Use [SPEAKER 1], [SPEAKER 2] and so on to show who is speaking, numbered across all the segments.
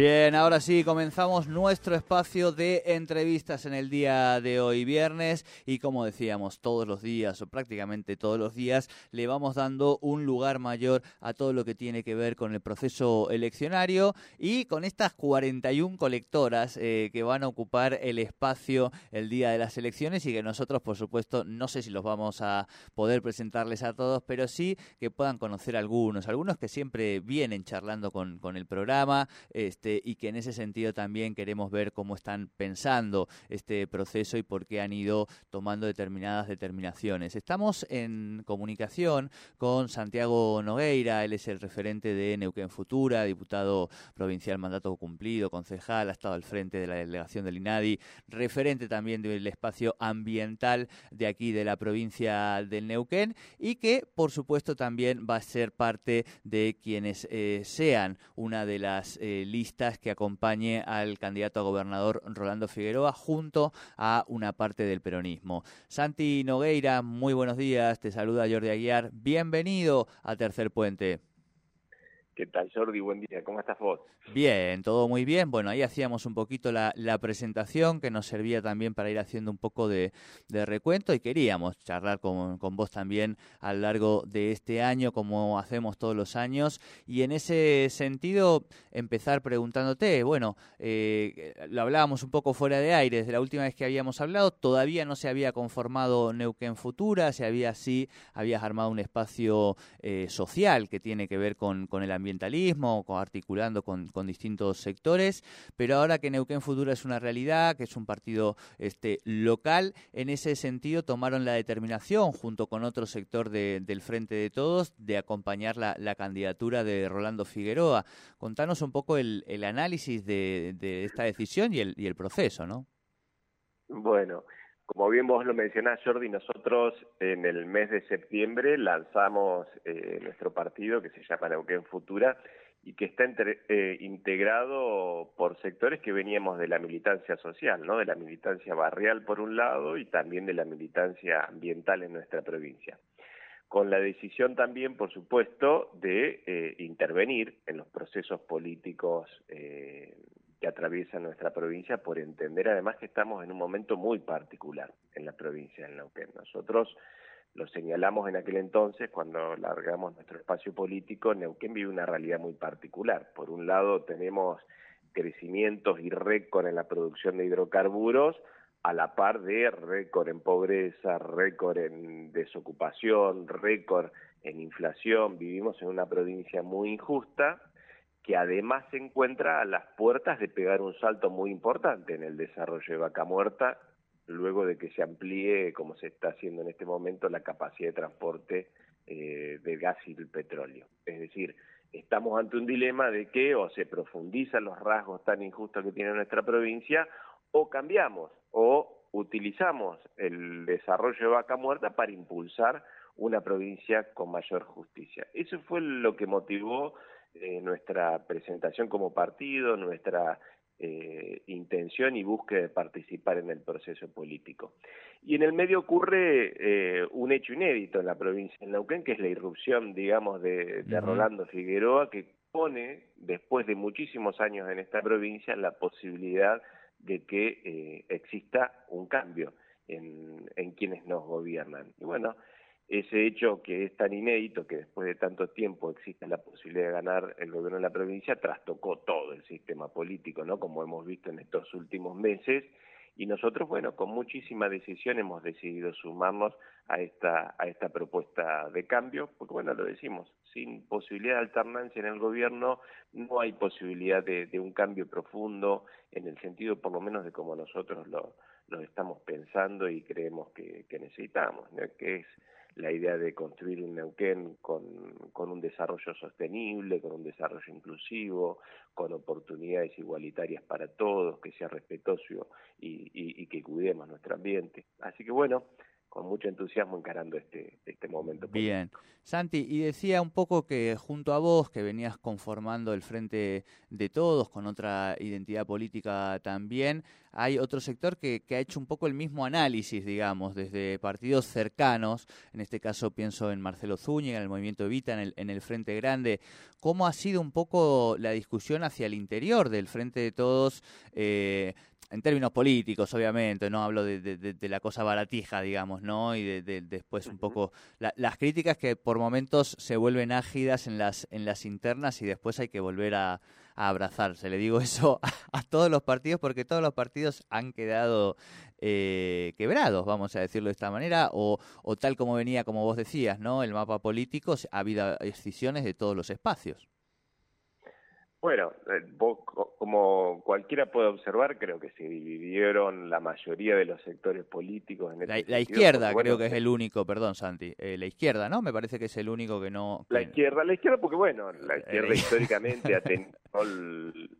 [SPEAKER 1] Bien, ahora sí, comenzamos nuestro espacio de entrevistas en el día de hoy, viernes, y como decíamos, todos los días, o prácticamente todos los días, le vamos dando un lugar mayor a todo lo que tiene que ver con el proceso eleccionario y con estas 41 colectoras eh, que van a ocupar el espacio el día de las elecciones y que nosotros, por supuesto, no sé si los vamos a poder presentarles a todos, pero sí que puedan conocer algunos, algunos que siempre vienen charlando con, con el programa. Este, y que en ese sentido también queremos ver cómo están pensando este proceso y por qué han ido tomando determinadas determinaciones. Estamos en comunicación con Santiago Nogueira, él es el referente de Neuquén Futura, diputado provincial mandato cumplido, concejal, ha estado al frente de la delegación del INADI, referente también del espacio ambiental de aquí de la provincia del Neuquén y que por supuesto también va a ser parte de quienes eh, sean una de las eh, listas que acompañe al candidato a gobernador Rolando Figueroa junto a una parte del peronismo. Santi Nogueira, muy buenos días, te saluda Jordi Aguiar, bienvenido a Tercer Puente.
[SPEAKER 2] ¿Qué tal, Jordi? Buen día. ¿Cómo estás vos?
[SPEAKER 1] Bien, todo muy bien. Bueno, ahí hacíamos un poquito la, presentación que nos servía también para ir haciendo un poco de, recuento y queríamos charlar con, vos también a lo largo de este año, como hacemos todos los años. Y en ese sentido, empezar preguntándote, bueno, eh, lo hablábamos un poco fuera de aire, desde la última vez que habíamos hablado, todavía no se había conformado Neuquén Futura, se había sí, habías armado un espacio eh, social que tiene que ver con el ambiente ambientalismo, articulando con, distintos sectores, pero ahora que Neuquén Futura es una realidad, que es un partido este, local, en ese sentido tomaron la determinación, junto con otro sector del Frente de Todos, de acompañar la, candidatura de Rolando Figueroa. Contanos un poco el, análisis de, esta decisión y el, y el proceso, ¿no?
[SPEAKER 2] Bueno, como bien vos lo mencionás, Jordi, nosotros en el mes de septiembre lanzamos eh, nuestro partido que se llama Neuquén Futura y que está eh, integrado por sectores que veníamos de la militancia social, de la militancia barrial por un lado y también de la militancia ambiental en nuestra provincia. Con la decisión también, por supuesto, de eh, intervenir en los procesos políticos atraviesa nuestra provincia por entender además que estamos en un momento muy particular en la provincia de Neuquén. Nosotros lo señalamos en aquel entonces cuando largamos nuestro espacio político, Neuquén vive una realidad muy particular. Por un lado tenemos crecimientos y récord en la producción de hidrocarburos, a la par de récord en pobreza, récord en desocupación, récord en inflación. Vivimos en una provincia muy injusta que además se encuentra a las puertas de pegar un salto muy importante en el desarrollo de Vaca Muerta, luego de que se amplíe, como se está haciendo en este momento, la capacidad de transporte eh, del gas y del petróleo. Es decir, estamos ante un dilema de que o se profundizan los rasgos tan injustos que tiene nuestra provincia, o cambiamos, o utilizamos el desarrollo de Vaca Muerta para impulsar una provincia con mayor justicia. Eso fue lo que motivó eh, nuestra presentación como partido, nuestra eh, intención y búsqueda de participar en el proceso político. Y en el medio ocurre eh, un hecho inédito en la provincia de Neuquén, que es la irrupción, digamos, de, Rolando Figueroa, que pone, después de muchísimos años en esta provincia, la posibilidad de que exista un cambio en, en quienes nos gobiernan. Y bueno, ese hecho que es tan inédito que después de tanto tiempo existe la posibilidad de ganar el gobierno de la provincia trastocó todo el sistema político, ¿no? Como hemos visto en estos últimos meses y nosotros, bueno, con muchísima decisión hemos decidido sumarnos a esta a esta propuesta de cambio, porque bueno, lo decimos, sin posibilidad de alternancia en el gobierno no hay posibilidad de, un cambio profundo en el sentido por lo menos de como nosotros lo, lo estamos pensando y creemos que, necesitamos, que es la idea de construir un Neuquén con, con un desarrollo sostenible, con un desarrollo inclusivo, con oportunidades igualitarias para todos, que sea respetuoso y, y que cuidemos nuestro ambiente. Así que bueno, con mucho entusiasmo encarando este, este momento.
[SPEAKER 1] Bien. Santi, y decía un poco que junto a vos, que venías conformando el Frente de Todos, con otra identidad política también, hay otro sector que, que ha hecho un poco el mismo análisis, digamos, desde partidos cercanos, en este caso pienso en Marcelo Zúñiga, en el Movimiento Evita, en el, en el Frente Grande. ¿Cómo ha sido un poco la discusión hacia el interior del Frente de Todos? Eh, en términos políticos, obviamente, no hablo de, de, la cosa baratija, digamos, ¿no? Y de, después un poco las críticas que por momentos se vuelven ágidas en las, en las internas y después hay que volver a, abrazarse. Le digo eso a, todos los partidos porque todos los partidos han quedado eh, quebrados, vamos a decirlo de esta manera, o, o tal como venía, como vos decías, ¿no? El mapa político, ha habido excisiones de todos los espacios.
[SPEAKER 2] Bueno, eh, como cualquiera puede observar, creo que se dividieron la mayoría de los sectores políticos. En
[SPEAKER 1] este la, izquierda creo que es el único, perdón Santi, eh, la izquierda, ¿no? Me parece que es el único que no...
[SPEAKER 2] La izquierda, la izquierda porque bueno, la eh, izquierda históricamente ha tenido rol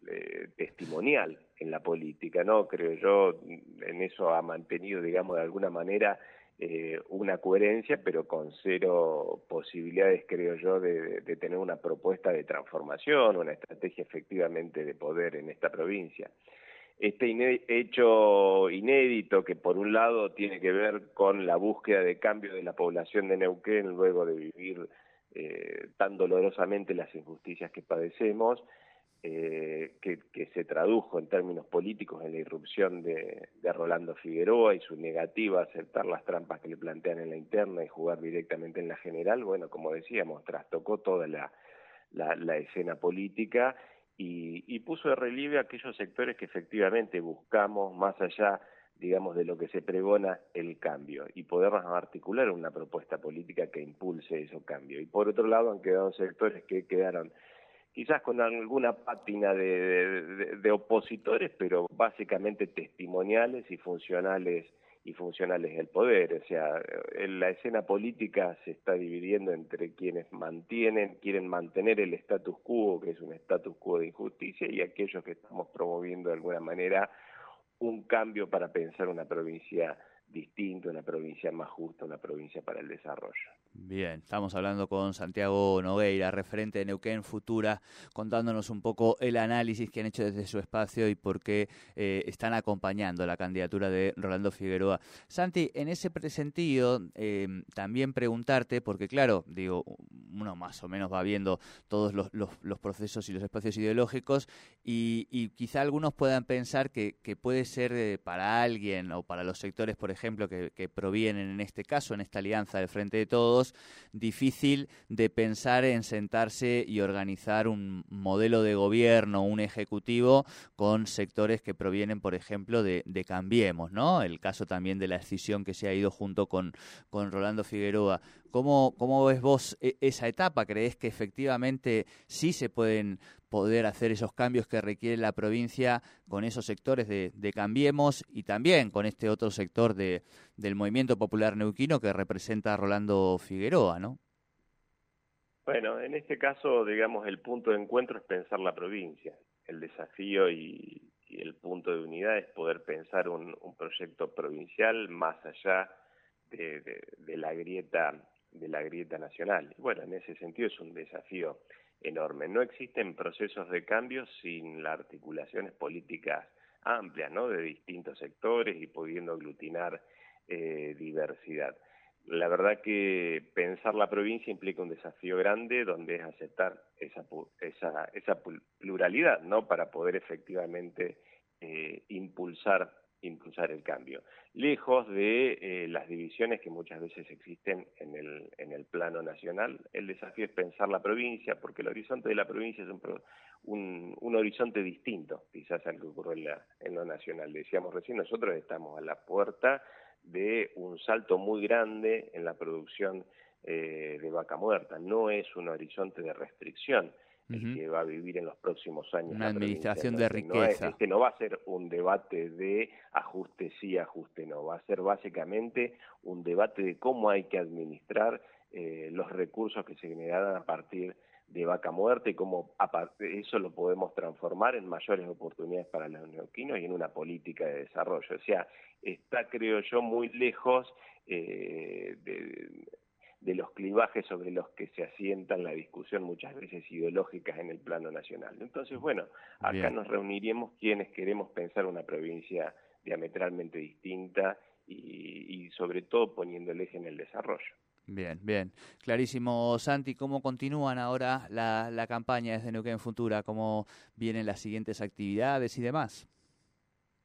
[SPEAKER 2] testimonial en la política, ¿no? Creo yo, en eso ha mantenido, digamos, de alguna manera eh, una coherencia, pero con cero posibilidades, creo yo, de, tener una propuesta de transformación, una estrategia efectivamente de poder en esta provincia. Este hecho inédito que por un lado tiene que ver con la búsqueda de cambio de la población de Neuquén luego de vivir eh, tan dolorosamente las injusticias que padecemos, eh, que, se tradujo en términos políticos en la irrupción de, Rolando Figueroa y su negativa a aceptar las trampas que le plantean en la interna y jugar directamente en la general, bueno, como decíamos, trastocó toda la, escena política y, puso de relieve aquellos sectores que efectivamente buscamos más allá digamos, de lo que se pregona el cambio y poder articular una propuesta política que impulse ese cambio. Y por otro lado han quedado sectores que quedaron quizás con alguna pátina de, opositores, pero básicamente testimoniales y funcionales y funcionales del poder. O sea, la escena política se está dividiendo entre quienes mantienen, quieren mantener el status quo, que es un status quo de injusticia, y aquellos que estamos promoviendo de alguna manera un cambio para pensar una provincia distinta, una provincia más justa, una provincia para el desarrollo.
[SPEAKER 1] Bien, estamos hablando con Santiago Nogueira, referente de Neuquén Futura, contándonos un poco el análisis que han hecho desde su espacio y por qué eh, están acompañando la candidatura de Rolando Figueroa. Santi, en ese sentido, em, también preguntarte, porque claro, digo, uno más o menos va viendo todos los, procesos y los espacios ideológicos y, quizá algunos puedan pensar que, puede ser eh, para alguien o para los sectores, por ejemplo, que, que provienen en este caso, en esta alianza del Frente de Todos, difícil de pensar en sentarse y organizar un modelo de gobierno, un ejecutivo con sectores que provienen, por ejemplo, de, Cambiemos, ¿no? El caso también de la escisión que se ha ido junto con, con Rolando Figueroa. ¿Cómo, ¿Cómo ves vos e, esa etapa? ¿Crees que efectivamente sí se pueden poder hacer esos cambios que requiere la provincia con esos sectores de, Cambiemos y también con este otro sector de, del movimiento popular neuquino que representa a Rolando Figueroa, ¿no?
[SPEAKER 2] Bueno, en este caso, digamos, el punto de encuentro es pensar la provincia. El desafío y, el punto de unidad es poder pensar un, proyecto provincial más allá de, de, la grieta de la grieta nacional. Bueno, en ese sentido es un desafío enorme. No existen procesos de cambio sin las articulaciones políticas amplias, ¿no? De distintos sectores y pudiendo aglutinar eh, diversidad. La verdad que pensar la provincia implica un desafío grande donde es aceptar esa, pluralidad, ¿no? Para poder efectivamente eh, impulsar impulsar el cambio, lejos de eh, las divisiones que muchas veces existen en el, en el plano nacional. El desafío es pensar la provincia, porque el horizonte de la provincia es un, un, horizonte distinto, quizás al que ocurre en, la, en lo nacional. Decíamos recién, nosotros estamos a la puerta de un salto muy grande en la producción eh, de vaca muerta. No es un horizonte de restricción el que va a vivir en los próximos años.
[SPEAKER 1] Una administración de riqueza.
[SPEAKER 2] este no va a ser un debate de ajuste sí, ajuste no, va a ser básicamente un debate de cómo hay que administrar eh, los recursos que se generarán a partir de vaca muerta y cómo eso lo podemos transformar en mayores oportunidades para los neuquinos y en una política de desarrollo. O sea, está, creo yo, muy lejos eh, de, de los clivajes sobre los que se asientan la discusión muchas veces ideológicas en el plano nacional. Entonces, bueno, acá nos reuniríamos quienes queremos pensar una provincia diametralmente distinta y, y sobre todo poniendo el eje en el desarrollo.
[SPEAKER 1] Bien, bien. Clarísimo, Santi, ¿cómo continúan ahora la, la campaña desde Neuquén Futura? ¿Cómo vienen las siguientes actividades y demás?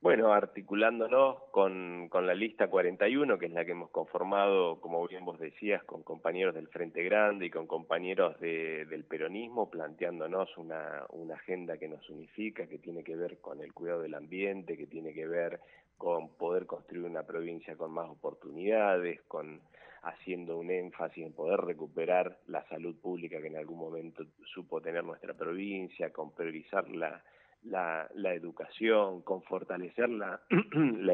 [SPEAKER 2] Bueno, articulándonos con, con, la lista 41, que es la que hemos conformado, como bien vos decías, con compañeros del Frente Grande y con compañeros de, del peronismo, planteándonos una, una agenda que nos unifica, que tiene que ver con el cuidado del ambiente, que tiene que ver con poder construir una provincia con más oportunidades, con haciendo un énfasis en poder recuperar la salud pública que en algún momento supo tener nuestra provincia, con priorizar la la, la educación, con fortalecer la,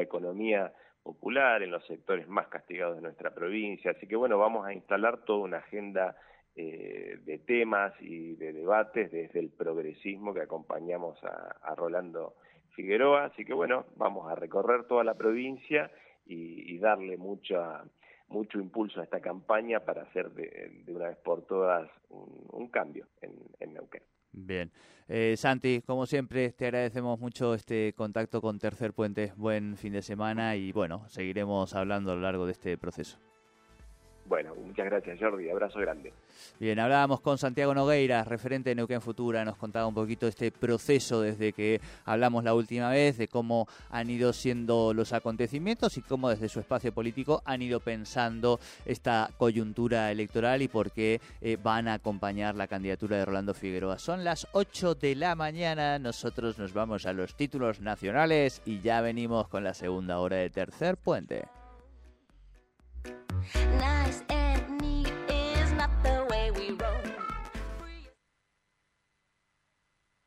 [SPEAKER 2] economía popular en los sectores más castigados de nuestra provincia. Así que bueno, vamos a instalar toda una agenda eh, de temas y de debates desde el progresismo que acompañamos a, Rolando Figueroa. Así que bueno, vamos a recorrer toda la provincia y, darle mucha, mucho impulso a esta campaña para hacer de, una vez por todas un, un cambio en, en Neuquén.
[SPEAKER 1] Bien. Eh, Santi, como siempre, te agradecemos mucho este contacto con Tercer Puente. Buen fin de semana y bueno, seguiremos hablando a lo largo de este proceso.
[SPEAKER 2] Bueno, muchas gracias Jordi, abrazo grande.
[SPEAKER 1] Bien, hablábamos con Santiago Nogueira, referente de Neuquén Futura, nos contaba un poquito este proceso desde que hablamos la última vez, de cómo han ido siendo los acontecimientos y cómo desde su espacio político han ido pensando esta coyuntura electoral y por qué eh, van a acompañar la candidatura de Rolando Figueroa. Son las 8 de la mañana, nosotros nos vamos a los títulos nacionales y ya venimos con la segunda hora de Tercer Puente.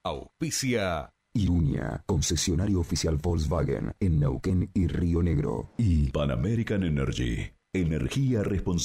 [SPEAKER 3] Auspicia.
[SPEAKER 4] Irunia, concesionario oficial Volkswagen en Neuquén y Río Negro. Y
[SPEAKER 3] Pan American Energy, energía responsable.